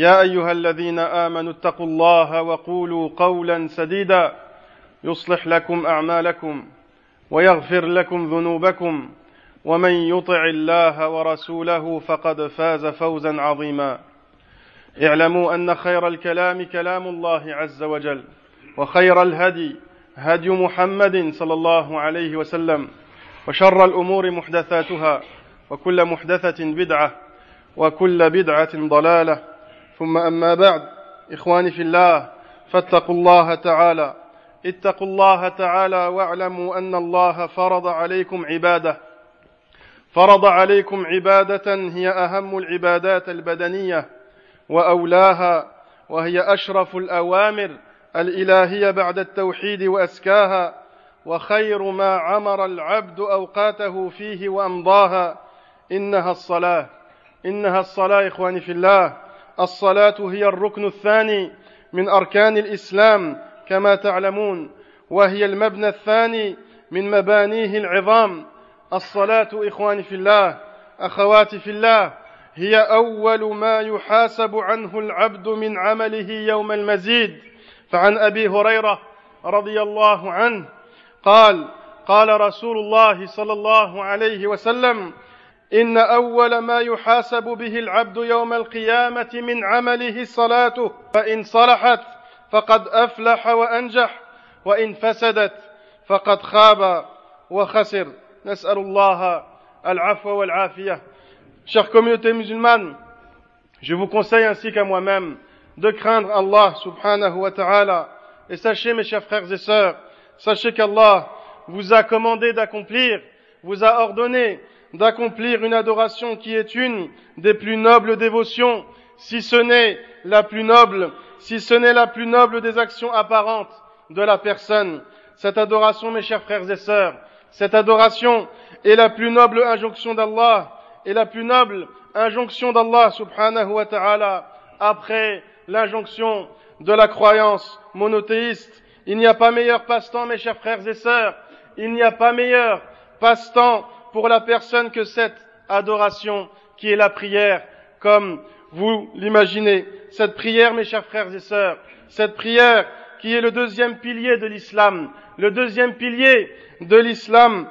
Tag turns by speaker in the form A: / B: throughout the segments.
A: يا أيها الذين آمنوا اتقوا الله وقولوا قولا سديدا يصلح لكم أعمالكم ويغفر لكم ذنوبكم ومن يطع الله ورسوله فقد فاز فوزا عظيما اعلموا أن خير الكلام كلام الله عز وجل وخير الهدي هدي محمد صلى الله عليه وسلم وشر الأمور محدثاتها وكل محدثة بدعة وكل بدعة ضلالة ثم أما بعد. إخواني في الله فاتقوا الله تعالى. اتقوا الله تعالى واعلموا أن الله فرض عليكم عبادة. فرض عليكم عبادة هي أهم العبادات البدنية وأولاها وهي أشرف الأوامر الإلهية بعد التوحيد وأزكاها وخير ما عمر العبد أوقاته فيه وأمضاها. إنها الصلاة. إنها الصلاة إخواني في الله. الصلاة هي الركن الثاني من أركان الإسلام كما تعلمون. وهي المبنى الثاني من مبانيه العظام. الصلاة إخواني في الله أخواتي في الله هي أول ما يحاسب عنه العبد من عمله يوم المزيد. فعن أبي هريرة رضي الله عنه قال قال رسول الله صلى الله عليه وسلم إن أول ما يحاسب به العبد يوم القيامة من عمله صلاته فإن صلحت فقد أفلح وأنجح وإن فسدت فقد خاب وخسر نسأل الله العفو والعافية Chère communauté musulmane, je vous conseille ainsi qu'à moi-même de craindre Allah subhanahu wa ta'ala. Et sachez, mes chers frères et sœurs, sachez qu'Allah vous a commandé d'accomplir, vous a ordonné d'accomplir une adoration qui est une des plus nobles dévotions, si ce n'est la plus noble, si ce n'est la plus noble des actions apparentes de la personne. Cette adoration, mes chers frères et sœurs, cette adoration est la plus noble injonction d'Allah et la plus noble injonction d'Allah subhanahu wa ta'ala après l'injonction de la croyance monothéiste. Il n'y a pas meilleur passe-temps, mes chers frères et sœurs, il n'y a pas meilleur passe-temps pour la personne que cette adoration qui est la prière, comme vous l'imaginez. Cette prière, mes chers frères et sœurs, cette prière qui est le deuxième pilier de l'islam, le deuxième pilier de l'islam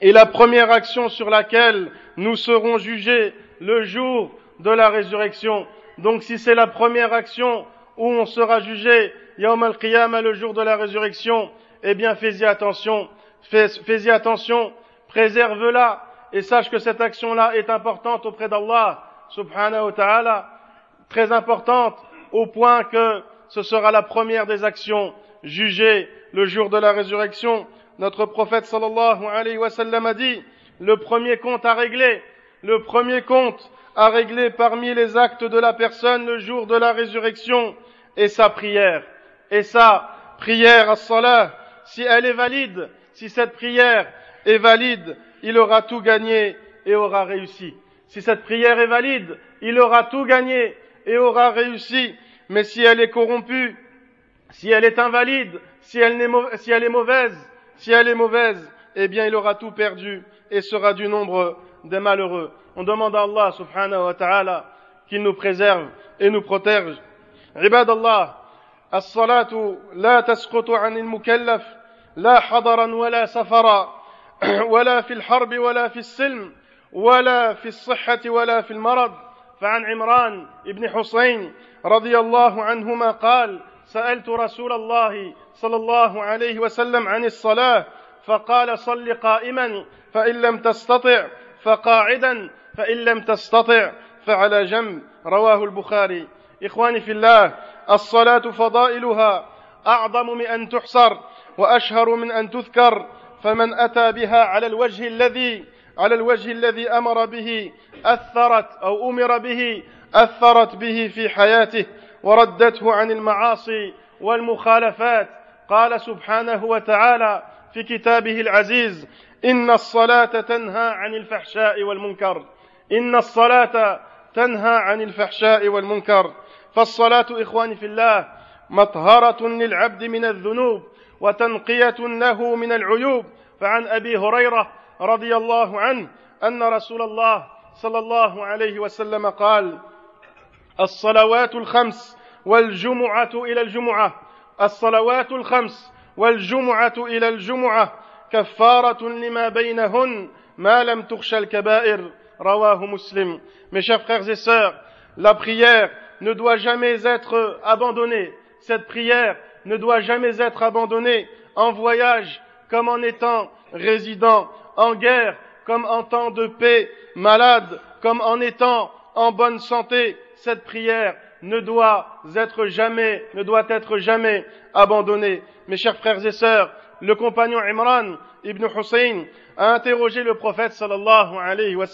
A: est la première action sur laquelle nous serons jugés le jour de la résurrection. Donc si c'est la première action où on sera jugé, Yawm al-Qiyamah, le jour de la résurrection, eh bien fais-y attention, fais-y attention, préserve-la et sache que cette action-là est importante auprès d'Allah, subhanahu wa ta'ala, très importante au point que ce sera la première des actions jugées le jour de la résurrection. Notre prophète sallallahu alayhi wa sallam a dit, le premier compte à régler, le premier compte à régler parmi les actes de la personne le jour de la résurrection est sa prière. Et sa prière à salah, si elle est valide, si cette prière est valide, il aura tout gagné et aura réussi. Si cette prière est valide, il aura tout gagné et aura réussi. Mais si elle est corrompue, si elle est invalide, si elle, est, si elle est mauvaise, si elle est mauvaise, eh bien il aura tout perdu et sera du nombre des malheureux. On demande à Allah subhanahu wa ta'ala qu'il nous préserve et nous protège. عباد الله الصلاة لا تسقط عن المكلف لا حضرا ولا سفرا ولا في الحرب ولا في السلم ولا في الصحة ولا في المرض. فعن عمران بن حسين رضي الله عنهما قال سألت رسول الله صلى الله عليه وسلم عن الصلاة فقال صل قائما فإن لم تستطع فقاعدا فإن لم تستطع فعلى جنب. رواه البخاري. إخواني في الله الصلاة فضائلها أعظم من أن تحصر وأشهر من أن تذكر فمن أتى بها على الوجه الذي على الوجه الذي أمر به أثرت أو أمر به أثرت به في حياته وردته عن المعاصي والمخالفات قال سبحانه وتعالى في كتابه العزيز إن الصلاة تنهى عن الفحشاء والمنكر. إن الصلاة تنهى عن الفحشاء والمنكر. فالصلاة إخواني في الله مطهرة للعبد من الذنوب وتنقية له من العيوب. فعن أبي هريرة رضي الله عنه أن رسول الله صلى الله عليه وسلم قال الصلوات الخمس والجمعة إلى الجمعة. الصلوات الخمس والجمعة إلى الجمعة كفارة لما بينهن ما لم تخشى الكبائر. رواه مسلم. Mes chers frères et sœurs, la prière ne doit jamais être abandonnée. Cette prière ne doit jamais être abandonnée en voyage comme en étant résident, en guerre comme en temps de paix, malade comme en étant en bonne santé. Cette prière ne doit être jamais, ne doit être jamais abandonnée. Mes chers frères et sœurs, le compagnon Imran ibn Hussein a interrogé le prophète sallallahu alayhi wa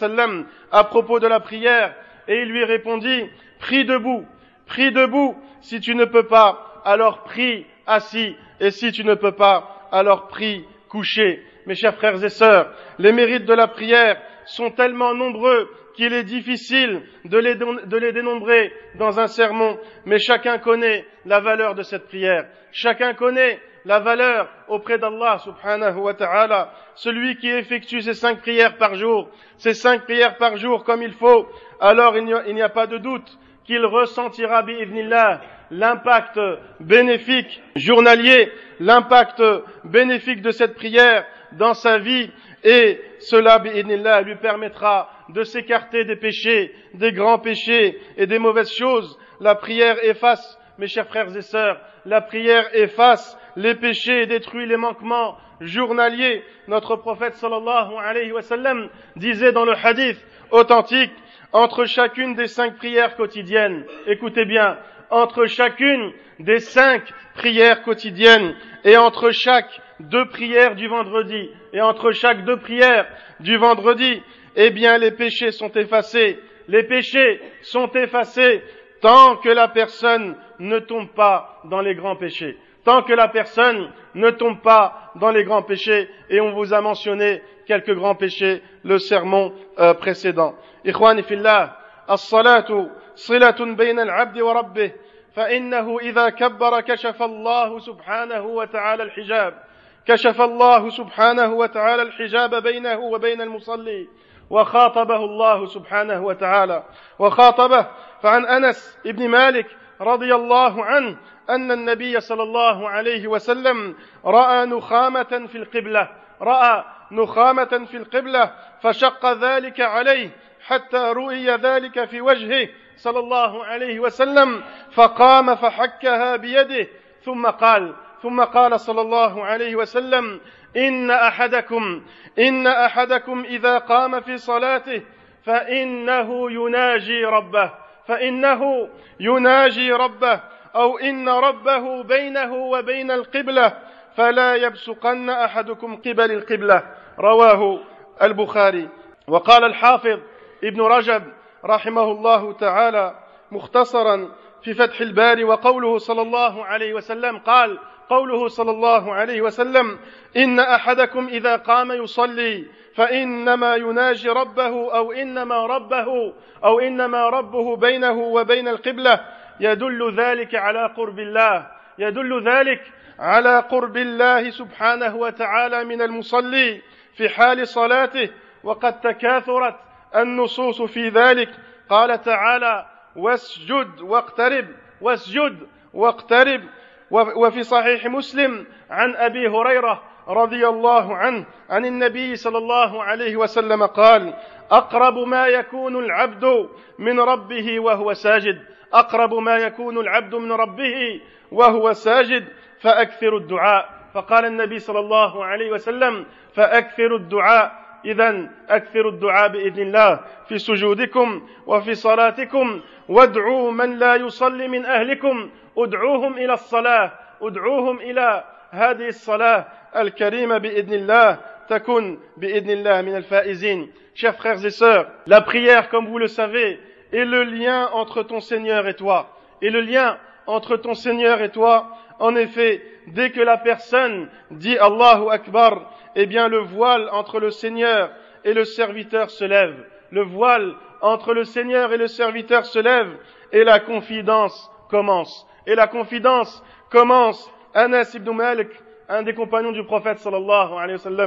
A: à propos de la prière et il lui répondit, prie debout, prie debout, si tu ne peux pas, alors prie assis, et si tu ne peux pas, alors prie couché. Mes chers frères et sœurs, les mérites de la prière sont tellement nombreux qu'il est difficile de les, dénombrer dans un sermon, mais chacun connaît la valeur de cette prière. Chacun connaît la valeur auprès d'Allah subhanahu wa ta'ala. Celui qui effectue ces cinq prières par jour, ces cinq prières par jour comme il faut, alors il n'y a, pas de doute qu'il ressentira bi'idnillah l'impact bénéfique journalier, l'impact bénéfique de cette prière dans sa vie et cela lui permettra de s'écarter des péchés, des grands péchés et des mauvaises choses. La prière efface, mes chers frères et sœurs, la prière efface les péchés et détruit les manquements journaliers. Notre prophète sallallahu alayhi wa sallam disait dans le hadith authentique, entre chacune des cinq prières quotidiennes, écoutez bien, entre chacune des cinq prières quotidiennes et entre chaque deux prières du vendredi et entre chaque deux prières du vendredi, eh bien les péchés sont effacés. Les péchés sont effacés tant que la personne ne tombe pas dans les grands péchés. Tant que la personne ne tombe pas dans les grands péchés, et on vous a mentionné quelques grands péchés le sermon euh, précédent. Ikhwan as-salatu صلة بين العبد وربه فإنه إذا كبر كشف الله سبحانه وتعالى الحجاب. كشف الله سبحانه وتعالى الحجاب بينه وبين المصلي وخاطبه الله سبحانه وتعالى. وخاطبه فعن أنس بن مالك رضي الله عنه أن النبي صلى الله عليه وسلم رأى نخامة في القبلة رأى نخامة في القبلة فشق ذلك عليه حتى رؤي ذلك في وجهه صلى الله عليه وسلم فقام فحكها بيده ثم قال ثم قال صلى الله عليه وسلم إن أحدكم إن أحدكم إذا قام في صلاته فإنه يناجي ربه فإنه يناجي ربه أو إن ربه بينه وبين القبلة فلا يبصقن أحدكم قبل القبلة. رواه البخاري. وقال الحافظ ابن رجب رحمه الله تعالى مختصرا في فتح الباري وقوله صلى الله عليه وسلم قال قوله صلى الله عليه وسلم إن أحدكم إذا قام يصلي فإنما يناجي ربه أو إنما ربه أو إنما ربه بينه وبين القبلة. يدل ذلك على قرب الله. يدل ذلك على قرب الله سبحانه وتعالى من المصلي في حال صلاته وقد تكاثرت النصوص في ذلك. قال تعالى واسجد واقترب واسجد واقترب. وفي صحيح مسلم عن أبي هريرة رضي الله عنه عن النبي صلى الله عليه وسلم قال أقرب ما يكون العبد من ربه وهو ساجد أقرب ما يكون العبد من ربه وهو ساجد فأكثروا الدعاء. فقال النبي صلى الله عليه وسلم فأكثروا الدعاء. إذا أكثروا الدعاء بإذن الله في سجودكم وفي صلاتكم. وادعوا من لا يصلي من أهلكم. ادعوهم إلى الصلاة. ادعوهم إلى هذه الصلاة الكريمة بإذن الله. تكن بإذن الله من الفائزين. Chers frères et sœurs, la prière, comme vous le savez, est le lien entre ton Seigneur et toi. Et le lien entre ton Seigneur et toi, en effet, dès que la personne dit Allahu Akbar, eh bien le voile entre le Seigneur et le serviteur se lève. Le voile entre le Seigneur et le serviteur se lève et la confidence commence. Et la confidence commence. Anas ibn Malik, un des compagnons du prophète sallallahu alayhi wa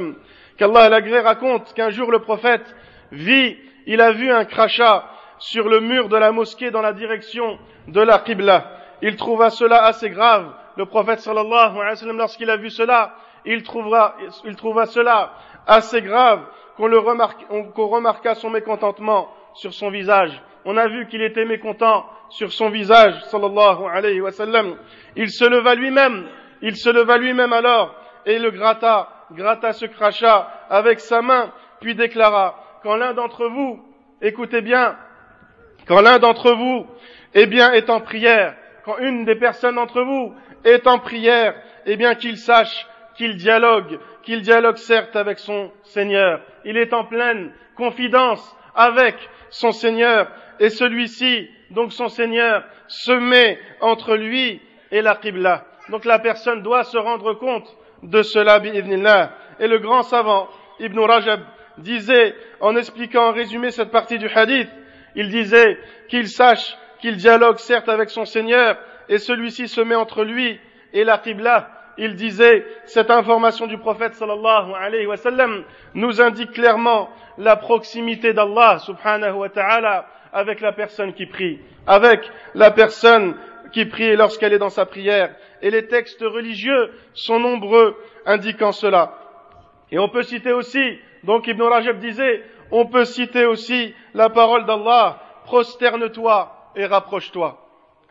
A: qu'Allah l'agré raconte qu'un jour le prophète vit, il a vu un crachat sur le mur de la mosquée dans la direction de la Qibla. Il trouva cela assez grave. Le prophète sallallahu alayhi wa sallam, lorsqu'il a vu cela, il trouva, il trouva cela assez grave qu'on remarque, qu'on remarqua son mécontentement sur son visage. On a vu qu'il était mécontent sur son visage, sallallahu alayhi wa sallam. Il se leva lui-même, il se leva lui-même alors, et le gratta, gratta ce crachat avec sa main, puis déclara, quand l'un d'entre vous, écoutez bien, quand l'un d'entre vous, eh bien, est en prière, quand une des personnes d'entre vous est en prière, eh bien, qu'il sache qu'il dialogue, qu'il dialogue certes avec son Seigneur. Il est en pleine confidence avec son Seigneur et celui-ci, donc son Seigneur, se met entre lui et la Qibla. Donc la personne doit se rendre compte de cela, bi'idnillah. Et le grand savant, Ibn Rajab, disait, en expliquant en résumé cette partie du hadith, il disait qu'il sache qu'il dialogue certes avec son Seigneur et celui-ci se met entre lui et la Qibla. Il disait, cette information du prophète sallallahu alayhi wa sallam nous indique clairement la proximité d'Allah subhanahu wa ta'ala avec la personne qui prie, avec la personne qui prie lorsqu'elle est dans sa prière. Et les textes religieux sont nombreux indiquant cela. Et on peut citer aussi, donc Ibn Rajab disait, on peut citer aussi la parole d'Allah, prosterne-toi et rapproche-toi.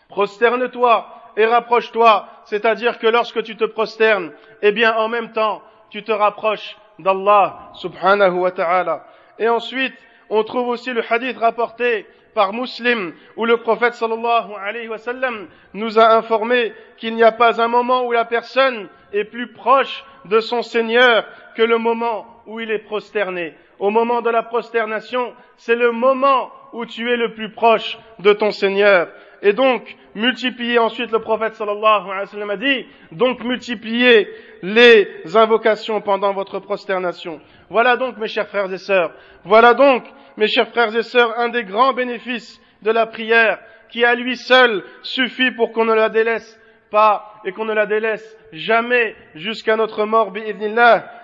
A: Prosterne-toi et rapproche-toi, c'est-à-dire que lorsque tu te prosternes, eh bien en même temps, tu te rapproches d'Allah subhanahu wa ta'ala. Et ensuite, on trouve aussi le hadith rapporté par Muslim où le prophète sallallahu alayhi wa sallam nous a informé qu'il n'y a pas un moment où la personne est plus proche de son Seigneur que le moment où il est prosterné. Au moment de la prosternation, c'est le moment où tu es le plus proche de ton Seigneur. Et donc, multiplier ensuite, le prophète sallallahu alayhi wa sallam a dit, donc multiplier les invocations pendant votre prosternation. Voilà donc, mes chers frères et sœurs, voilà donc, mes chers frères et sœurs, un des grands bénéfices de la prière, qui à lui seul suffit pour qu'on ne la délaisse pas et qu'on ne la délaisse jamais jusqu'à notre mort,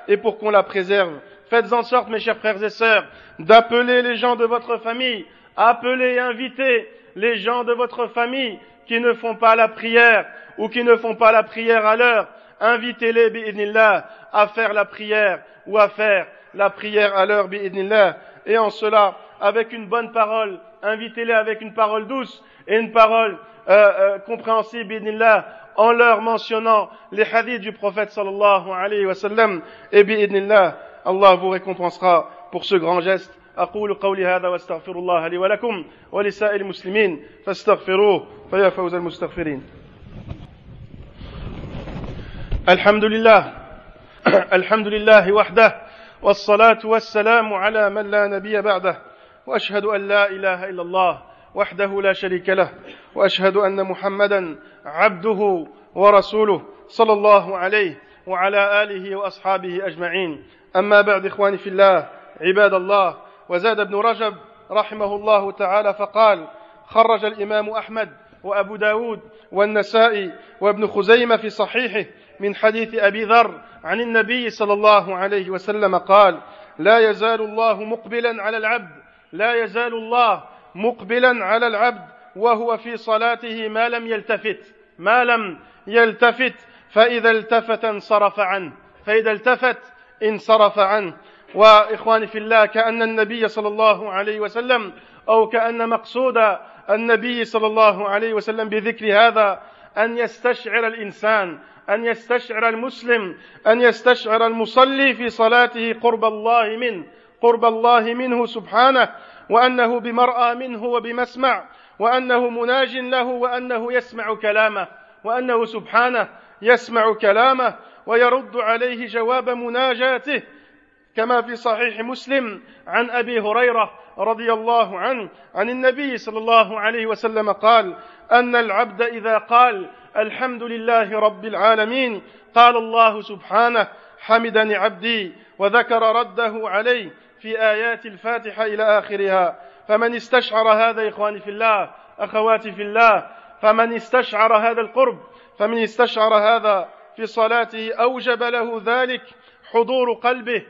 A: et pour qu'on la préserve. Faites en sorte, mes chers frères et sœurs, d'appeler les gens de votre famille, appelez et invitez les gens de votre famille qui ne font pas la prière ou qui ne font pas la prière à l'heure, invitez-les, bi'idnillah, à faire la prière ou à faire la prière à l'heure, bi'idnillah. Et en cela, avec une bonne parole, invitez-les avec une parole douce et une parole euh, euh, compréhensible, en leur mentionnant les hadiths du prophète sallallahu alayhi wa sallam. Et bi'idnillah, Allah vous récompensera pour ce grand geste. أقول قولي هذا واستغفر الله لي ولكم ولسائر المسلمين فاستغفروه فيا فوز المستغفرين. الحمد لله الحمد لله وحده والصلاة والسلام على من لا نبي بعده وأشهد أن لا إله إلا الله وحده لا شريك له وأشهد أن محمدا عبده ورسوله صلى الله عليه وعلى آله وأصحابه أجمعين. أما بعد إخواني في الله عباد الله وزاد ابن رجب رحمه الله تعالى فقال خرج الإمام أحمد وأبو داود والنسائي وابن خزيمة في صحيحه من حديث أبي ذر عن النبي صلى الله عليه وسلم قال لا يزال الله مقبلا على العبد لا يزال الله مقبلا على العبد وهو في صلاته ما لم يلتفت ما لم يلتفت فإذا التفت انصرف عنه فإذا التفت انصرف عنه. وإخواني في الله كأن النبي صلى الله عليه وسلم أو كأن مقصود النبي صلى الله عليه وسلم بذكر هذا أن يستشعر الإنسان أن يستشعر المسلم أن يستشعر المصلي في صلاته قرب الله منه قرب الله منه سبحانه وأنه بمرأى منه وبمسمع وأنه مناج له وأنه يسمع كلامه وأنه سبحانه يسمع كلامه ويرد عليه جواب مناجاته كما في صحيح مسلم عن أبي هريرة رضي الله عنه عن النبي صلى الله عليه وسلم قال أن العبد إذا قال الحمد لله رب العالمين قال الله سبحانه حمدني عبدي وذكر رده عليه في آيات الفاتحة إلى آخرها. فمن استشعر هذا إخواني في الله أخواتي في الله فمن استشعر هذا القرب فمن استشعر هذا في صلاته أوجب له ذلك حضور قلبه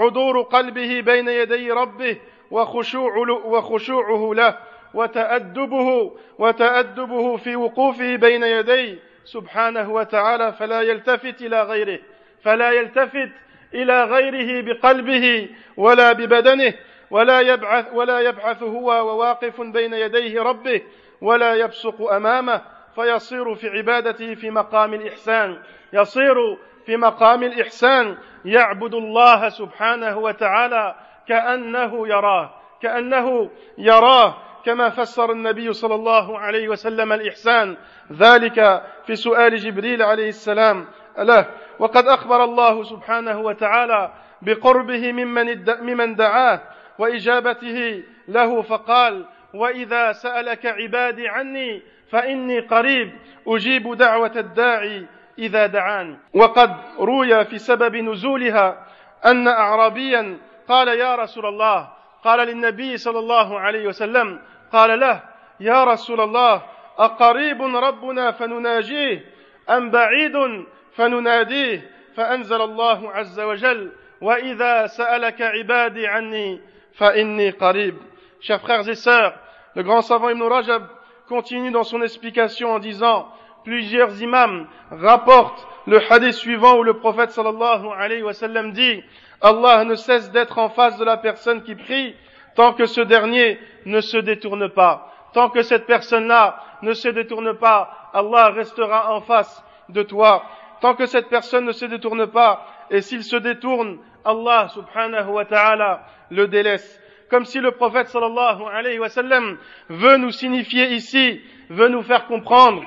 A: حضور قلبه بين يدي ربه وخشوع وخشوعه له وتأدبه وتأدبه في وقوفه بين يديه سبحانه وتعالى فلا يلتفت إلى غيره فلا يلتفت إلى غيره بقلبه ولا ببدنه ولا يبعث ولا يبعث هو وواقف بين يديه ربه ولا يبصق أمامه فيصير في عبادته في مقام الإحسان يصير في مقام الإحسان يعبد الله سبحانه وتعالى كأنه يراه كأنه يراه كما فسر النبي صلى الله عليه وسلم الإحسان. ذلك في سؤال جبريل عليه السلام له. وقد أخبر الله سبحانه وتعالى بقربه ممن, ممن دعاه وإجابته له فقال وإذا سألك عبادي عني فإني قريب أجيب دعوة الداعي إذا دعان. وقد روي في سبب نزولها أن أعرابيا قال يا رسول الله قال للنبي صلى الله عليه وسلم قال له يا رسول الله أقريب ربنا فنناجيه أم بعيد فنناديه فأنزل الله عز وجل وإذا سألك عبادي عني فإني قريب. Chers frères et sœurs, le grand savant Ibn Rajab continue dans son explication en disant plusieurs imams rapportent le hadith suivant où le prophète sallallahu alayhi wa dit Allah ne cesse d'être en face de la personne qui prie tant que ce dernier ne se détourne pas. Tant que cette personne-là ne se détourne pas, Allah restera en face de toi. Tant que cette personne ne se détourne pas, et s'il se détourne, Allah subhanahu wa ta'ala le délaisse. Comme si le prophète sallallahu alayhi wa sallam veut nous signifier ici, veut nous faire comprendre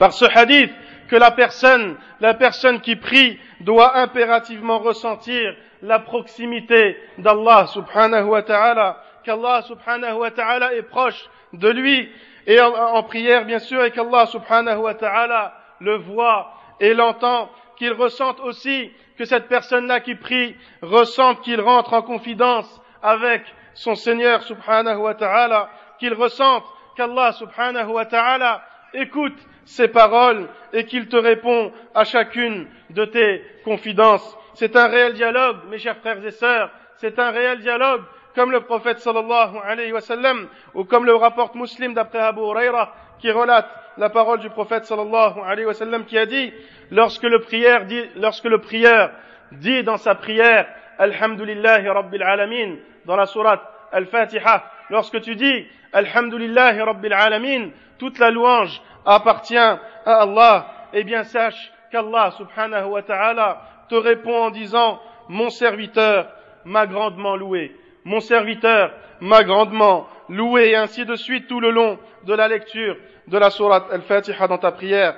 A: par ce hadith que la personne, la personne qui prie doit impérativement ressentir la proximité d'Allah subhanahu wa ta'ala, qu'Allah subhanahu wa ta'ala est proche de lui et en, prière bien sûr et qu'Allah subhanahu wa ta'ala le voit et l'entend, qu'il ressente aussi que cette personne-là qui prie ressente qu'il rentre en confidence avec son Seigneur subhanahu wa ta'ala, qu'il ressente qu'Allah subhanahu wa ta'ala écoute ses paroles et qu'il te répond à chacune de tes confidences. C'est un réel dialogue, mes chers frères et sœurs, c'est un réel dialogue, comme le prophète sallallahu alayhi wa sallam, ou comme le rapporte Muslim d'après Abu Huraira, qui relate la parole du prophète sallallahu alayhi wa sallam, qui a dit, lorsque le prière dit, lorsque le prieur dit dans sa prière, Alhamdulillahi Rabbil Alamin, dans la sourate Al-Fatiha, lorsque tu dis, Alhamdulillahi Rabbil Alamin, toute la louange appartient à Allah, eh bien sache qu'Allah subhanahu wa ta'ala te répond en disant, mon serviteur m'a grandement loué, mon serviteur m'a grandement loué, et ainsi de suite tout le long de la lecture de la sourate Al-Fatiha dans ta prière.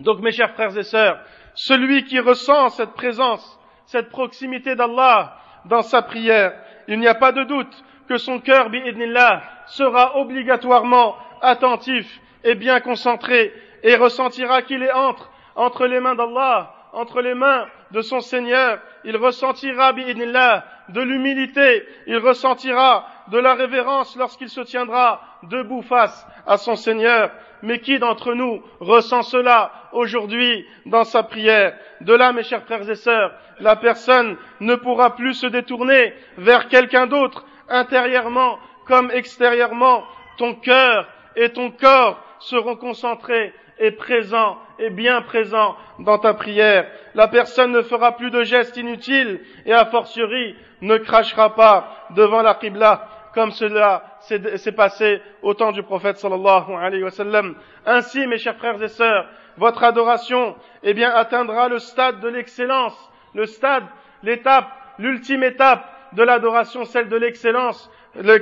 A: Donc mes chers frères et sœurs, celui qui ressent cette présence, cette proximité d'Allah dans sa prière, il n'y a pas de doute que son cœur, bi'idnillah, sera obligatoirement attentif et bien concentré et ressentira qu'il est entre, entre les mains d'Allah, entre les mains de son Seigneur. Il ressentira, bi'idnillah, de l'humilité. Il ressentira de la révérence lorsqu'il se tiendra debout face à son Seigneur. Mais qui d'entre nous ressent cela aujourd'hui dans sa prière? De là, mes chers frères et sœurs, la personne ne pourra plus se détourner vers quelqu'un d'autre, intérieurement comme extérieurement. Ton cœur et ton corps seront concentrés et présents et bien présents dans ta prière. La personne ne fera plus de gestes inutiles et a fortiori ne crachera pas devant la Qibla comme cela s'est passé au temps du prophète sallallahu alayhi wa sallam. Ainsi, mes chers frères et sœurs, votre adoration, eh bien, atteindra le stade de l'excellence, le stade, l'étape, l'ultime étape de l'adoration, celle de l'excellence,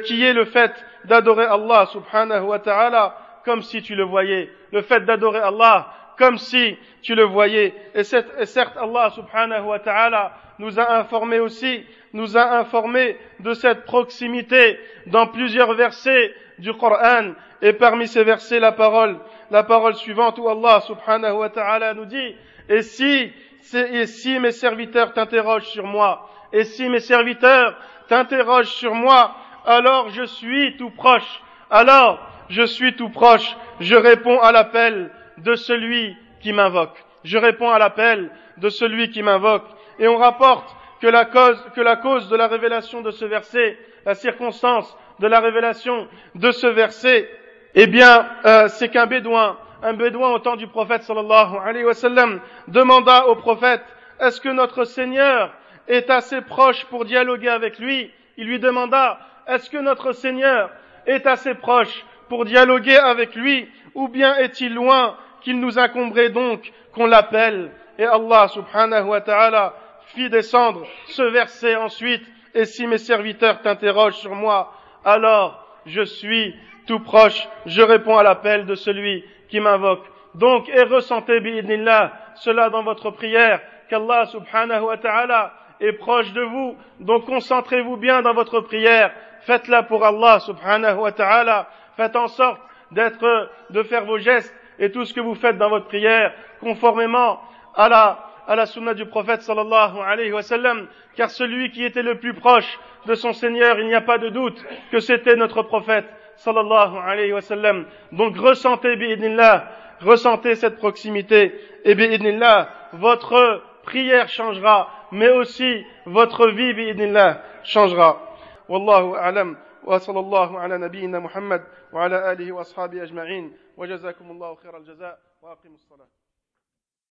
A: qui est le fait d'adorer Allah subhanahu wa ta'ala comme si tu le voyais, le fait d'adorer Allah comme si tu le voyais. Et, certes, Allah subhanahu wa ta'ala nous a informé aussi, nous a informé de cette proximité dans plusieurs versets du Coran. Et parmi ces versets, la parole, la parole suivante où Allah subhanahu wa ta'ala nous dit, et si, et si mes serviteurs t'interrogent sur moi, et si mes serviteurs t'interrogent sur moi, alors je suis tout proche. Alors je suis tout proche. Je réponds à l'appel de celui qui m'invoque. Je réponds à l'appel de celui qui m'invoque. Et on rapporte que la cause, de la révélation de ce verset, la circonstance de la révélation de ce verset, eh bien, euh, c'est qu'un bédouin, un bédouin au temps du prophète sallallahu alayhi wa demanda au prophète, est-ce que notre Seigneur est assez proche pour dialoguer avec lui? Il lui demanda, est-ce que notre Seigneur est assez proche pour dialoguer avec lui, ou bien est-il loin qu'il nous incomberait donc qu'on l'appelle Et Allah subhanahu wa ta'ala fit descendre ce verset ensuite, et si mes serviteurs t'interrogent sur moi, alors je suis tout proche, je réponds à l'appel de celui qui m'invoque. Donc, et ressentez, bi'idnillah, cela dans votre prière, qu'Allah subhanahu wa ta'ala est proche de vous. Donc concentrez-vous bien dans votre prière. Faites-la pour Allah subhanahu wa ta'ala. Faites en sorte d'être, de faire vos gestes et tout ce que vous faites dans votre prière conformément à la, à la sunna du prophète sallallahu alayhi wa sallam. Car celui qui était le plus proche de son Seigneur, il n'y a pas de doute que c'était notre prophète sallallahu alayhi wa sallam. Donc ressentez bi'idnillah, ressentez cette proximité et bi'idnillah, votre prière changera mais aussi votre vie bi'idnillah changera. Wallahu a'lam. وصلى الله على نبينا محمد وعلى آله وأصحابه أجمعين وجزاكم الله خير الجزاء وأقيموا الصلاة